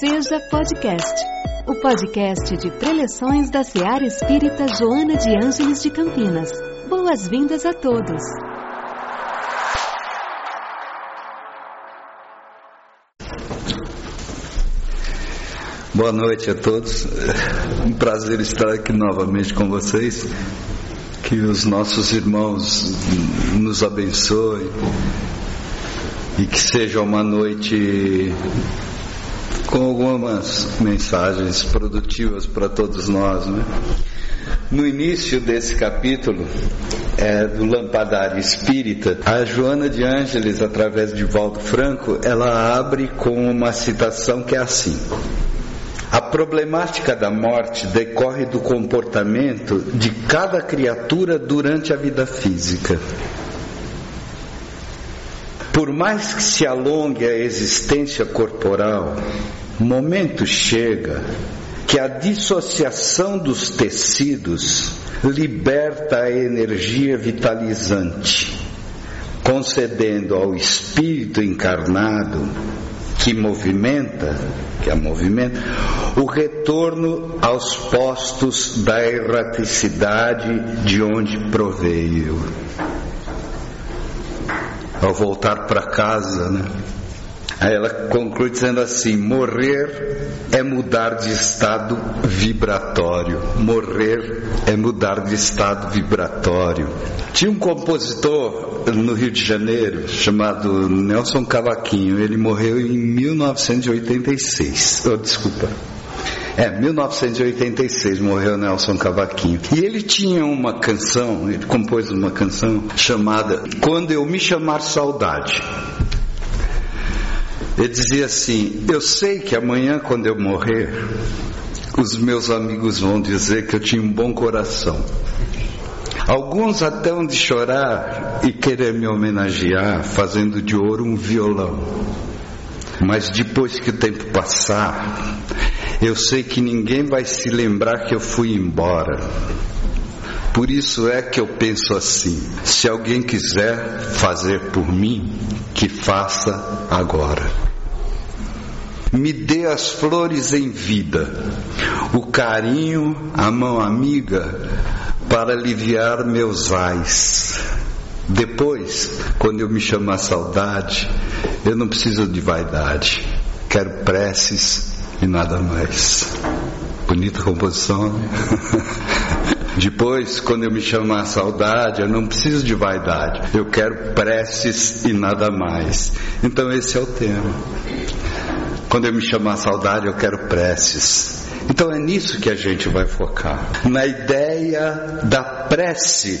Seja Podcast, o podcast de preleções da Seara Espírita Joana de Ângeles de Campinas. Boas-vindas a todos. Boa noite a todos. Um prazer estar aqui novamente com vocês. Que os nossos irmãos nos abençoem e que seja uma noite com algumas mensagens produtivas para todos nós. Né? No início desse capítulo é, do Lampadário Espírita, a Joana de Ângeles, através de Valdo Franco, ela abre com uma citação que é assim. A problemática da morte decorre do comportamento de cada criatura durante a vida física. Por mais que se alongue a existência corporal, momento chega que a dissociação dos tecidos liberta a energia vitalizante, concedendo ao espírito encarnado que movimenta, que a movimenta, o retorno aos postos da erraticidade de onde proveio ao voltar para casa, né? Aí ela conclui dizendo assim: morrer é mudar de estado vibratório. Morrer é mudar de estado vibratório. Tinha um compositor no Rio de Janeiro chamado Nelson Cavaquinho. Ele morreu em 1986. Oh, desculpa. É, 1986 morreu Nelson Cavaquinho. E ele tinha uma canção, ele compôs uma canção chamada Quando Eu Me Chamar Saudade. Ele dizia assim: Eu sei que amanhã, quando eu morrer, os meus amigos vão dizer que eu tinha um bom coração. Alguns até hão de chorar e querer me homenagear, fazendo de ouro um violão. Mas depois que o tempo passar, eu sei que ninguém vai se lembrar que eu fui embora. Por isso é que eu penso assim: se alguém quiser fazer por mim, que faça agora. Me dê as flores em vida, o carinho, a mão amiga, para aliviar meus ais. Depois, quando eu me chamar saudade, eu não preciso de vaidade, quero preces e nada mais. Bonita composição. Né? Depois, quando eu me chamar saudade, eu não preciso de vaidade, eu quero preces e nada mais. Então, esse é o tema. Quando eu me chamar saudade, eu quero preces. Então é nisso que a gente vai focar, na ideia da prece,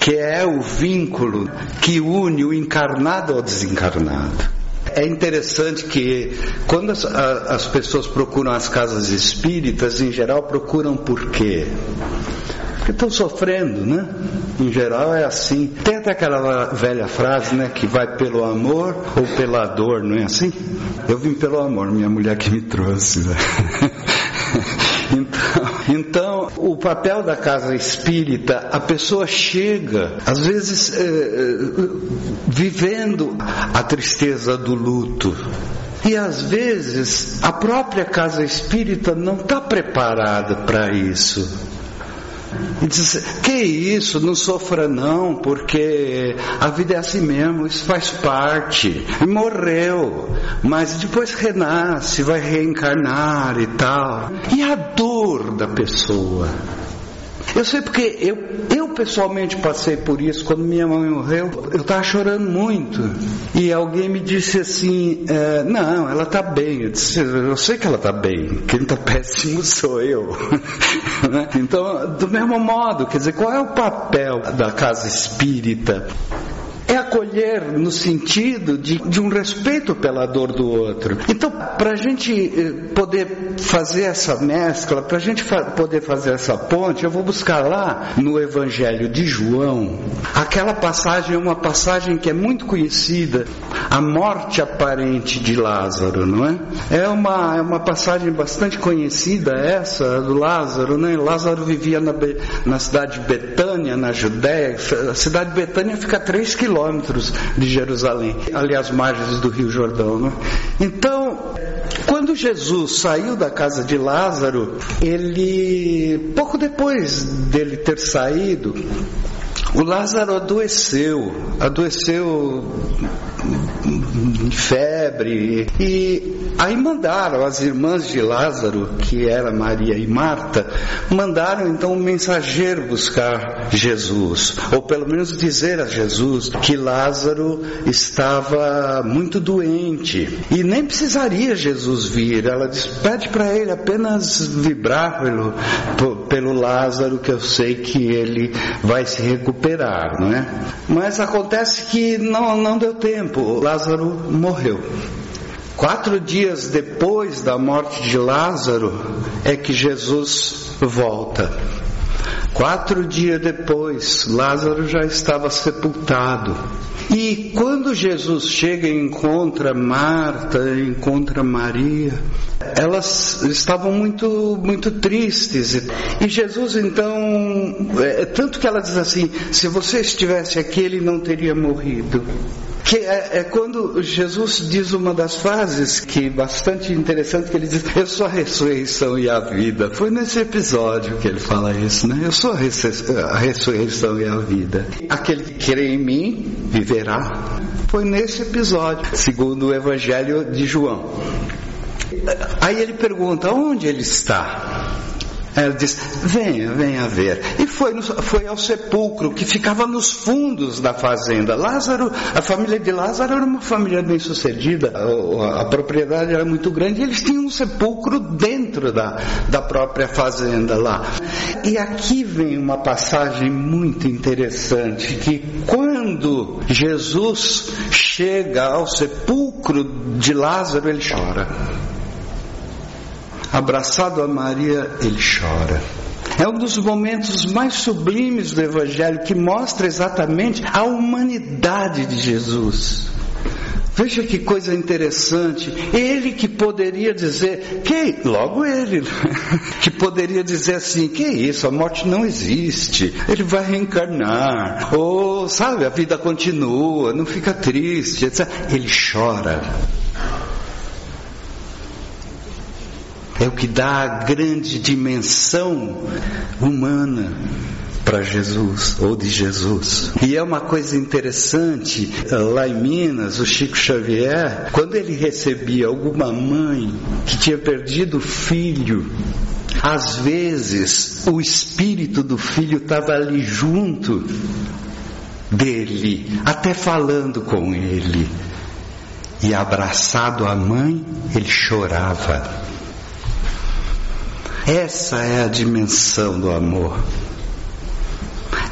que é o vínculo que une o encarnado ao desencarnado é interessante que quando as, a, as pessoas procuram as casas espíritas, em geral procuram por quê? Porque estão sofrendo, né? Em geral é assim. Tem até aquela velha frase, né? Que vai pelo amor ou pela dor, não é assim? Eu vim pelo amor, minha mulher que me trouxe, né? Então, então, o papel da casa espírita, a pessoa chega, às vezes, é, vivendo a tristeza do luto. E às vezes a própria casa espírita não está preparada para isso. E diz, que isso, não sofra não, porque a vida é assim mesmo, isso faz parte. E morreu, mas depois renasce, vai reencarnar e tal. E a dor da pessoa? Eu sei porque eu, eu pessoalmente passei por isso quando minha mãe morreu. Eu estava chorando muito. E alguém me disse assim: é, Não, ela está bem. Eu disse: Eu sei que ela está bem. Quem está péssimo sou eu. Né? então, do mesmo modo, quer dizer, qual é o papel da casa espírita? É acolher no sentido de, de um respeito pela dor do outro. Então, para a gente eh, poder fazer essa mescla, para a gente fa poder fazer essa ponte, eu vou buscar lá no Evangelho de João, aquela passagem é uma passagem que é muito conhecida, a morte aparente de Lázaro, não é? É uma, é uma passagem bastante conhecida essa do Lázaro, né? Lázaro vivia na, na cidade de Betânia, na Judéia, a cidade de Betânia fica a 3 quilômetros de Jerusalém, ali às margens do Rio Jordão. Né? Então, Quando Jesus saiu da casa de Lázaro, ele, pouco depois dele ter saído, o Lázaro adoeceu, adoeceu de febre. E aí mandaram as irmãs de Lázaro, que era Maria e Marta, mandaram então um mensageiro buscar Jesus, ou pelo menos dizer a Jesus que Lázaro estava muito doente e nem precisaria Jesus vir. Ela disse: pede para ele apenas vibrar pelo, pelo Lázaro, que eu sei que ele vai se recuperar, não é? Mas acontece que não, não deu tempo. Lázaro morreu. Quatro dias depois da morte de Lázaro é que Jesus volta. Quatro dias depois, Lázaro já estava sepultado. E quando Jesus chega e encontra Marta, encontra Maria, elas estavam muito, muito tristes. E Jesus então, é, tanto que ela diz assim: se você estivesse aqui, ele não teria morrido que é, é, quando Jesus diz uma das frases que bastante interessante que ele diz eu sou a ressurreição e a vida. Foi nesse episódio que ele fala isso né? Eu sou a, a ressurreição e a vida. Aquele que crê em mim viverá. Foi nesse episódio segundo o Evangelho de João. Aí ele pergunta onde ele está ela diz: venha, venha ver. E foi, no, foi ao sepulcro que ficava nos fundos da fazenda. Lázaro, a família de Lázaro era uma família bem sucedida, a, a propriedade era muito grande e eles tinham um sepulcro dentro da, da própria fazenda lá. E aqui vem uma passagem muito interessante que quando Jesus chega ao sepulcro de Lázaro, ele chora abraçado a Maria, ele chora. É um dos momentos mais sublimes do Evangelho que mostra exatamente a humanidade de Jesus. Veja que coisa interessante. Ele que poderia dizer, que logo ele, que poderia dizer assim, que isso, a morte não existe. Ele vai reencarnar. Ou, sabe, a vida continua, não fica triste, etc. Ele chora. É o que dá a grande dimensão humana para Jesus ou de Jesus. E é uma coisa interessante, lá em Minas, o Chico Xavier, quando ele recebia alguma mãe que tinha perdido o filho, às vezes o espírito do filho estava ali junto dele, até falando com ele. E abraçado à mãe, ele chorava. Essa é a dimensão do amor.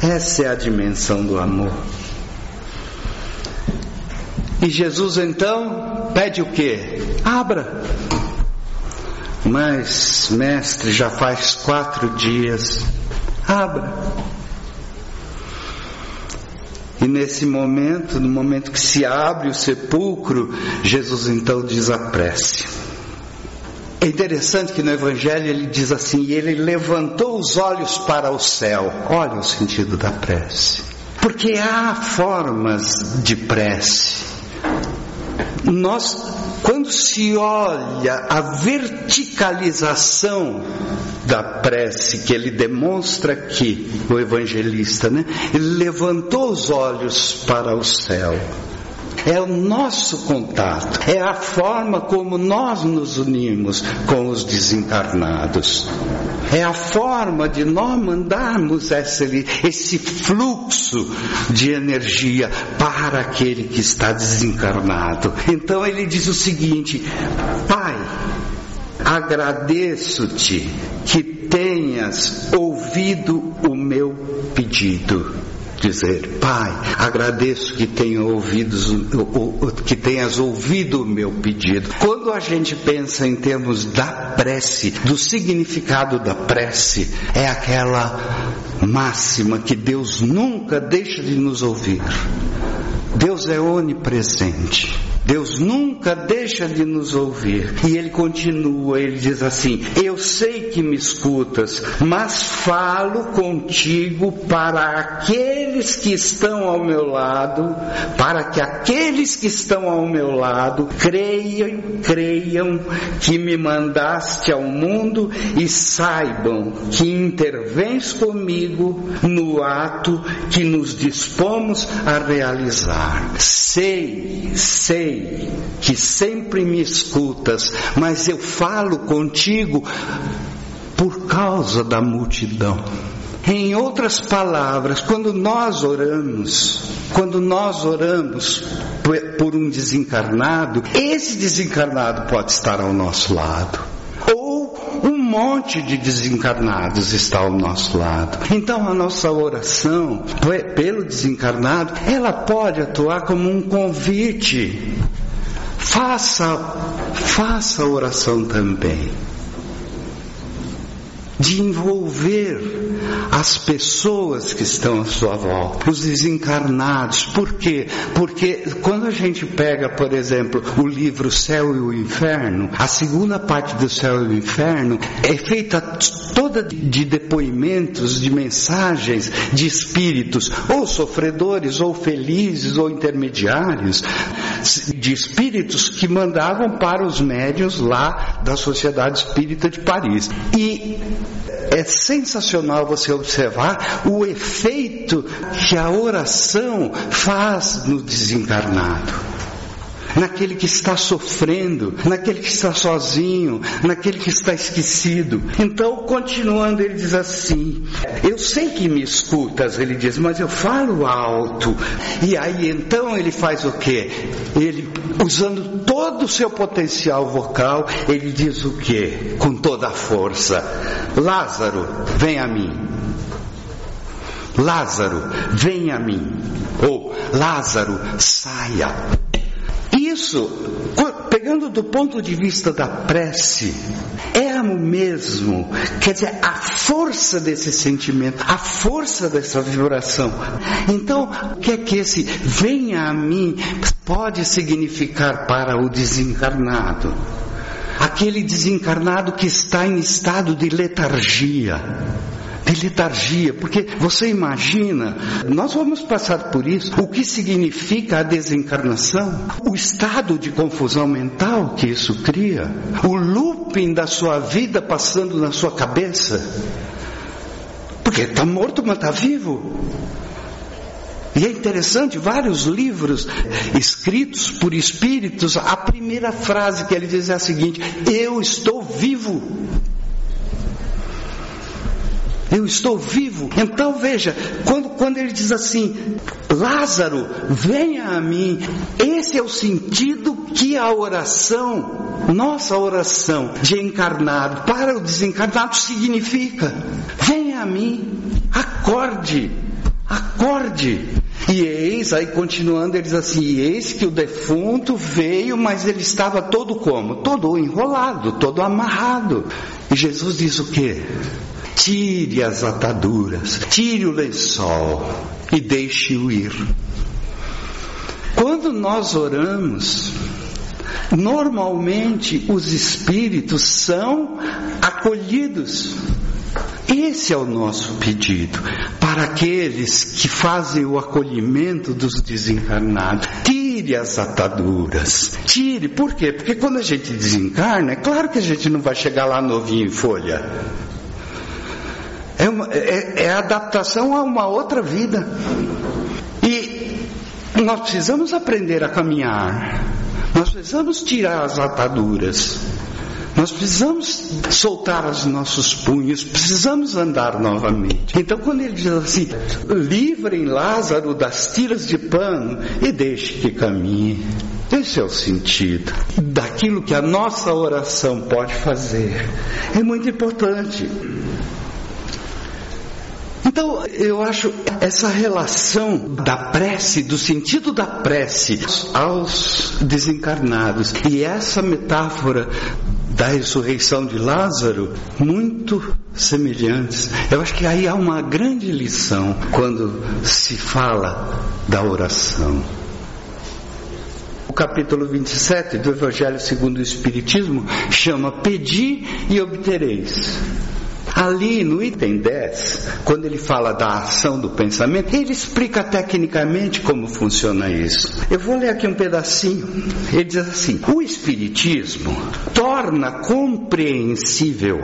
Essa é a dimensão do amor. E Jesus então pede o que? Abra. Mas, mestre, já faz quatro dias. Abra. E nesse momento, no momento que se abre o sepulcro, Jesus então diz. É interessante que no Evangelho ele diz assim: ele levantou os olhos para o céu. Olha o sentido da prece. Porque há formas de prece. Nós, quando se olha a verticalização da prece que ele demonstra aqui, o evangelista, né? Ele levantou os olhos para o céu é o nosso contato, é a forma como nós nos unimos com os desencarnados. É a forma de nós mandarmos esse, esse fluxo de energia para aquele que está desencarnado. Então ele diz o seguinte: Pai, agradeço-te que tenhas ouvido o meu pedido dizer, Pai, agradeço que, tenha ouvidos, que tenhas ouvido o meu pedido. Quando a gente pensa em termos da prece, do significado da prece, é aquela máxima que Deus nunca deixa de nos ouvir. Deus é onipresente. Deus nunca deixa de nos ouvir. E ele continua, ele diz assim: Eu sei que me escutas, mas falo contigo para aqueles que estão ao meu lado, para que aqueles que estão ao meu lado creiam, creiam que me mandaste ao mundo e saibam que intervens comigo no ato que nos dispomos a realizar. Sei, sei sei que sempre me escutas, mas eu falo contigo por causa da multidão. Em outras palavras, quando nós oramos, quando nós oramos por um desencarnado, esse desencarnado pode estar ao nosso lado. Monte de desencarnados está ao nosso lado. Então a nossa oração pelo desencarnado, ela pode atuar como um convite Faça, faça oração também. De envolver as pessoas que estão à sua volta, os desencarnados. Por quê? Porque quando a gente pega, por exemplo, o livro Céu e o Inferno, a segunda parte do Céu e o Inferno é feita toda de depoimentos, de mensagens de espíritos, ou sofredores, ou felizes, ou intermediários, de espíritos que mandavam para os médios lá da Sociedade Espírita de Paris. E é sensacional você observar o efeito que a oração faz no desencarnado naquele que está sofrendo, naquele que está sozinho, naquele que está esquecido. Então, continuando, ele diz assim: Eu sei que me escutas, ele diz, mas eu falo alto. E aí então ele faz o que? Ele, usando todo o seu potencial vocal, ele diz o que? Com toda a força: Lázaro, vem a mim. Lázaro, vem a mim. Ou Lázaro, saia isso, pegando do ponto de vista da prece, é o mesmo, quer dizer, a força desse sentimento, a força dessa vibração. Então, o que é que esse venha a mim pode significar para o desencarnado? Aquele desencarnado que está em estado de letargia de letargia, porque você imagina, nós vamos passar por isso, o que significa a desencarnação, o estado de confusão mental que isso cria, o looping da sua vida passando na sua cabeça, porque está morto, mas está vivo. E é interessante, vários livros escritos por espíritos, a primeira frase que ele diz é a seguinte: Eu estou vivo. Eu estou vivo. Então veja, quando, quando ele diz assim, Lázaro, venha a mim, esse é o sentido que a oração, nossa oração de encarnado para o desencarnado significa. Venha a mim, acorde, acorde. E eis, aí continuando, ele diz assim: e eis que o defunto veio, mas ele estava todo como? Todo enrolado, todo amarrado. E Jesus diz o que? Tire as ataduras, tire o lençol e deixe-o ir. Quando nós oramos, normalmente os espíritos são acolhidos. Esse é o nosso pedido para aqueles que fazem o acolhimento dos desencarnados. Tire as ataduras. Tire, por quê? Porque quando a gente desencarna, é claro que a gente não vai chegar lá novinho em folha. É, é, é adaptação a uma outra vida. E nós precisamos aprender a caminhar. Nós precisamos tirar as ataduras. Nós precisamos soltar os nossos punhos, precisamos andar novamente. Então, quando ele diz assim: livrem Lázaro das tiras de pano e deixe que caminhe. Esse é o sentido daquilo que a nossa oração pode fazer. É muito importante. Então, eu acho essa relação da prece, do sentido da prece aos desencarnados, e essa metáfora da ressurreição de Lázaro, muito semelhantes. Eu acho que aí há uma grande lição quando se fala da oração. capítulo 27 do Evangelho segundo o Espiritismo chama Pedi e obtereis. Ali no item 10, quando ele fala da ação do pensamento, ele explica tecnicamente como funciona isso. Eu vou ler aqui um pedacinho. Ele diz assim: o Espiritismo torna compreensível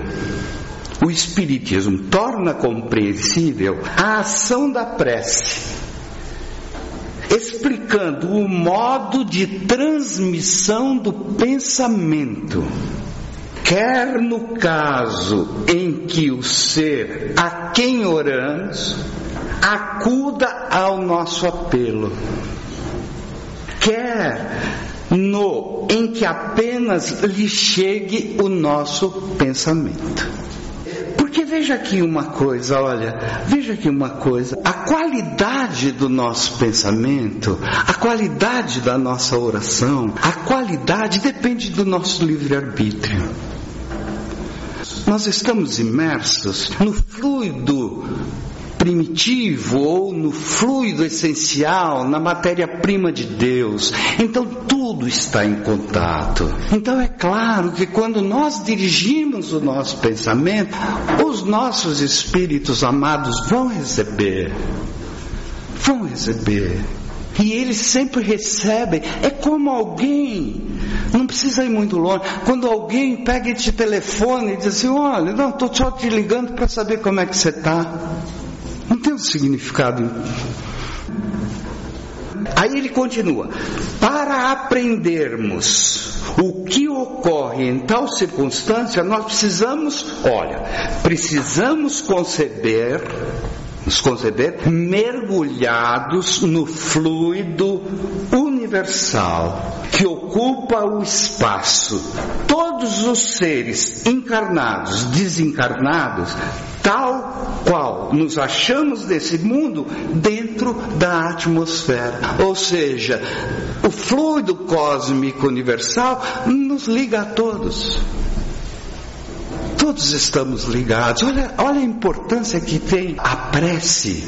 o Espiritismo torna compreensível a ação da prece, explicando o modo de transmissão do pensamento quer no caso em que o ser a quem oramos acuda ao nosso apelo, quer no em que apenas lhe chegue o nosso pensamento. Porque veja aqui uma coisa, olha, veja aqui uma coisa, a qualidade do nosso pensamento, a qualidade da nossa oração, a qualidade depende do nosso livre-arbítrio. Nós estamos imersos no fluido primitivo ou no fluido essencial, na matéria-prima de Deus. Então tudo está em contato. Então é claro que quando nós dirigimos o nosso pensamento, os nossos espíritos amados vão receber. Vão receber. E eles sempre recebem. É como alguém, não precisa ir muito longe. Quando alguém pega esse telefone e diz assim: Olha, não, estou só te ligando para saber como é que você está. Não tem um significado. Aí ele continua: para aprendermos o que ocorre em tal circunstância, nós precisamos, olha, precisamos conceber nos conceber mergulhados no fluido universal que ocupa o espaço. Todos os seres encarnados, desencarnados, tal qual nos achamos desse mundo dentro da atmosfera. Ou seja, o fluido cósmico universal nos liga a todos. Todos estamos ligados. Olha, olha a importância que tem a prece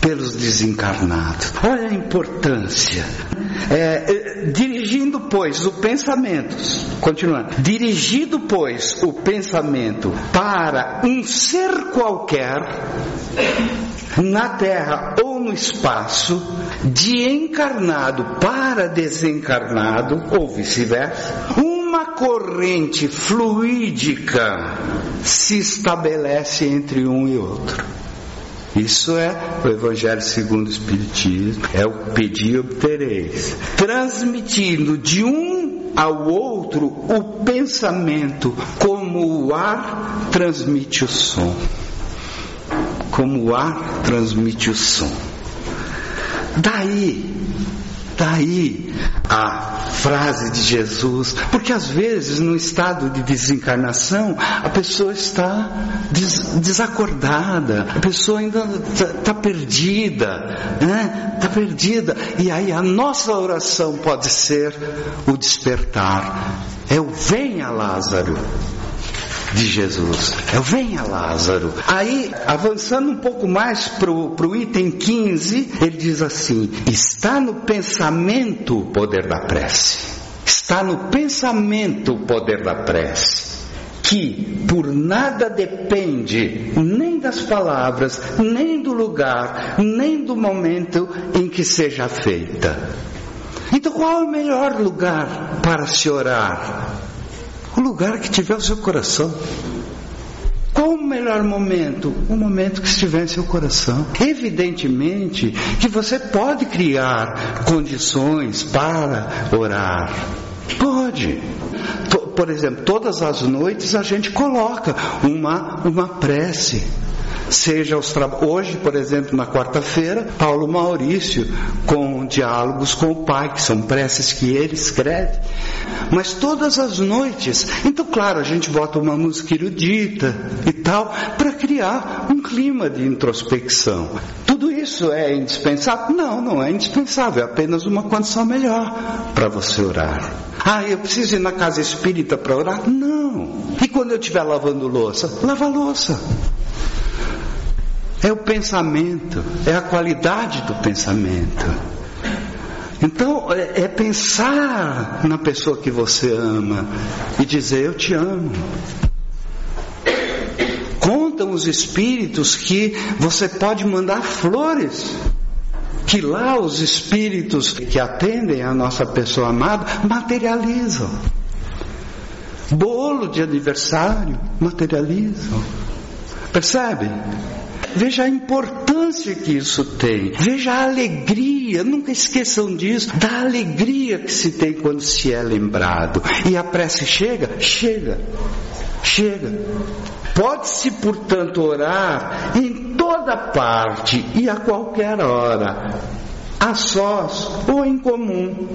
pelos desencarnados. Olha a importância. É, é, dirigindo, pois, o pensamento, continuando, dirigido, pois, o pensamento para um ser qualquer, na terra ou no espaço, de encarnado para desencarnado, ou vice-versa, uma corrente fluídica se estabelece entre um e outro. Isso é o Evangelho segundo o Espiritismo, é o pedir e obtereis, transmitindo de um ao outro o pensamento, como o ar transmite o som. Como o ar transmite o som. Daí Daí a frase de Jesus, porque às vezes no estado de desencarnação a pessoa está des desacordada, a pessoa ainda está tá perdida, né? Está perdida. E aí a nossa oração pode ser o despertar. É o venha Lázaro de Jesus. Eu venha Lázaro. Aí, avançando um pouco mais para o item 15, ele diz assim: está no pensamento o poder da prece. Está no pensamento o poder da prece que por nada depende nem das palavras, nem do lugar, nem do momento em que seja feita. Então, qual é o melhor lugar para se orar? Lugar que tiver o seu coração. Qual o melhor momento? O momento que estiver em seu coração. Evidentemente que você pode criar condições para orar. Pode. Por exemplo, todas as noites a gente coloca uma, uma prece seja os hoje, por exemplo, na quarta-feira, Paulo Maurício com diálogos com o Pai, que são preces que ele escreve. Mas todas as noites, então claro, a gente bota uma música erudita e tal para criar um clima de introspecção. Tudo isso é indispensável? Não, não é indispensável, é apenas uma condição melhor para você orar. Ah, eu preciso ir na casa espírita para orar? Não. E quando eu estiver lavando louça? Lava louça. É o pensamento, é a qualidade do pensamento. Então é, é pensar na pessoa que você ama e dizer eu te amo. Contam os espíritos que você pode mandar flores que lá os espíritos que atendem a nossa pessoa amada materializam. Bolo de aniversário materializam. Percebe? Veja a importância que isso tem. Veja a alegria, nunca esqueçam disso, da alegria que se tem quando se é lembrado. E a prece chega? Chega. Chega. Pode-se, portanto, orar em toda parte e a qualquer hora, a sós ou em comum.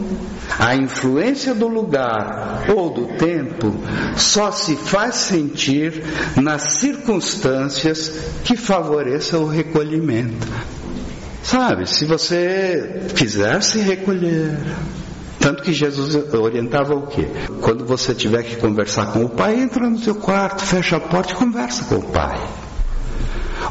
A influência do lugar ou do tempo só se faz sentir nas circunstâncias que favoreçam o recolhimento. Sabe, se você quiser se recolher, tanto que Jesus orientava o quê? Quando você tiver que conversar com o pai, entra no seu quarto, fecha a porta e conversa com o pai.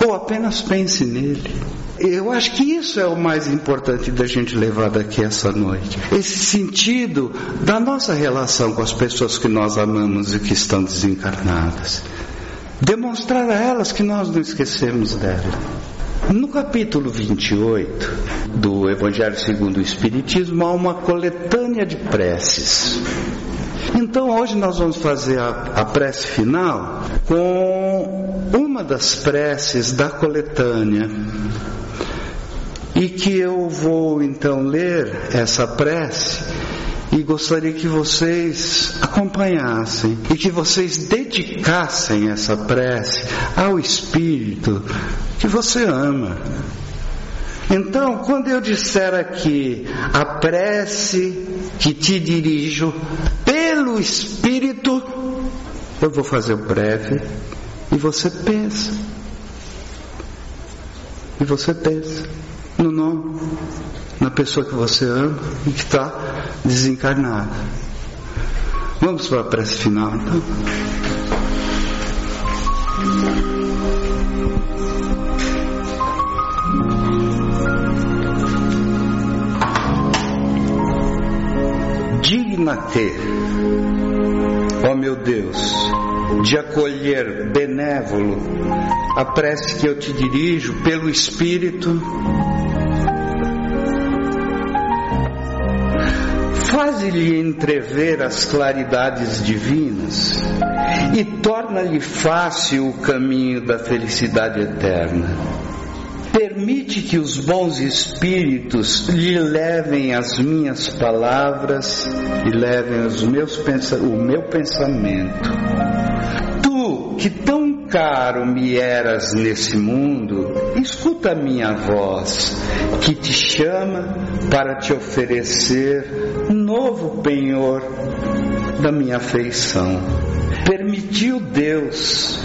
Ou apenas pense nele. Eu acho que isso é o mais importante da gente levar daqui essa noite. Esse sentido da nossa relação com as pessoas que nós amamos e que estão desencarnadas. Demonstrar a elas que nós não esquecemos dela. No capítulo 28 do Evangelho segundo o Espiritismo há uma coletânea de preces. Então hoje nós vamos fazer a, a prece final com uma das preces da coletânea. E que eu vou então ler essa prece e gostaria que vocês acompanhassem e que vocês dedicassem essa prece ao Espírito que você ama. Então, quando eu disser aqui a prece que te dirijo pelo Espírito, eu vou fazer breve e você pensa. E você pensa no nome, na pessoa que você ama e que está desencarnada. Vamos para a prece final então. Digna-te, ó meu Deus, de acolher benévolo a prece que eu te dirijo pelo Espírito Faze-lhe entrever as claridades divinas e torna-lhe fácil o caminho da felicidade eterna. Permite que os bons espíritos lhe levem as minhas palavras e levem os meus o meu pensamento. Que tão caro me eras nesse mundo, escuta a minha voz, que te chama para te oferecer novo penhor da minha afeição. Permitiu Deus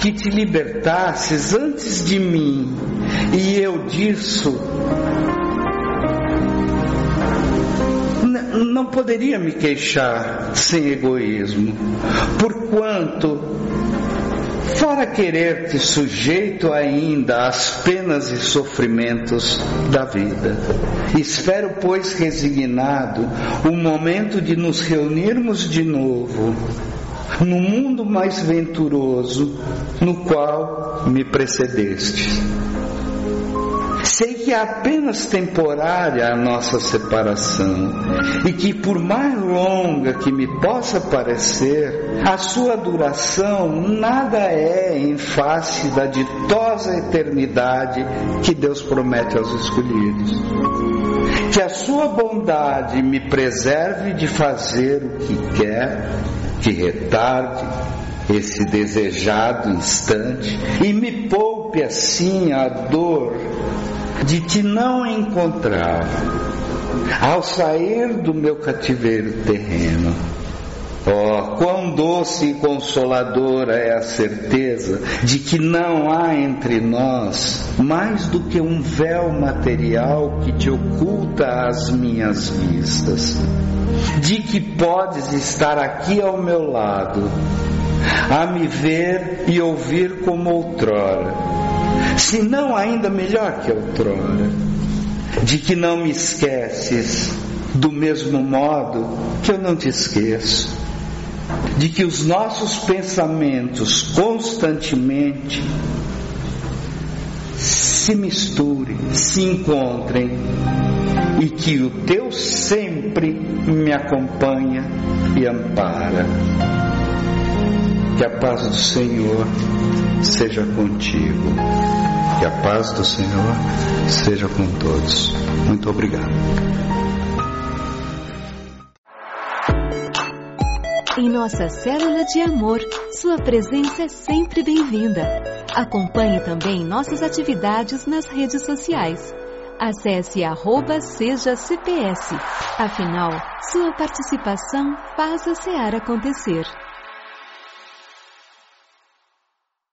que te libertasses antes de mim, e eu disso não poderia me queixar sem egoísmo, porquanto fora querer-te sujeito ainda às penas e sofrimentos da vida. Espero, pois, resignado, o momento de nos reunirmos de novo no mundo mais venturoso no qual me precedeste. Sei que é apenas temporária a nossa separação e que, por mais longa que me possa parecer, a sua duração nada é em face da ditosa eternidade que Deus promete aos escolhidos. Que a sua bondade me preserve de fazer o que quer, que retarde esse desejado instante e me poupe assim a dor de te não encontrar ao sair do meu cativeiro terreno. Oh, quão doce e consoladora é a certeza de que não há entre nós mais do que um véu material que te oculta às minhas vistas, de que podes estar aqui ao meu lado, a me ver e ouvir como outrora se não ainda melhor que outrora. de que não me esqueces do mesmo modo que eu não te esqueço, de que os nossos pensamentos constantemente se misturem, se encontrem e que o teu sempre me acompanha e ampara. Que a paz do Senhor seja contigo. Que a paz do Senhor seja com todos. Muito obrigado. Em nossa célula de amor, sua presença é sempre bem-vinda. Acompanhe também nossas atividades nas redes sociais. Acesse arroba seja CPS. Afinal, sua participação faz a SEAR acontecer.